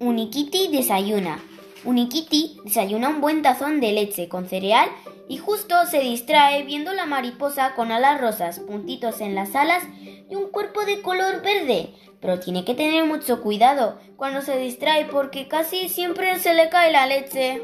Unikiti desayuna. Unikiti desayuna un buen tazón de leche con cereal y justo se distrae viendo la mariposa con alas rosas, puntitos en las alas y un cuerpo de color verde. Pero tiene que tener mucho cuidado cuando se distrae porque casi siempre se le cae la leche.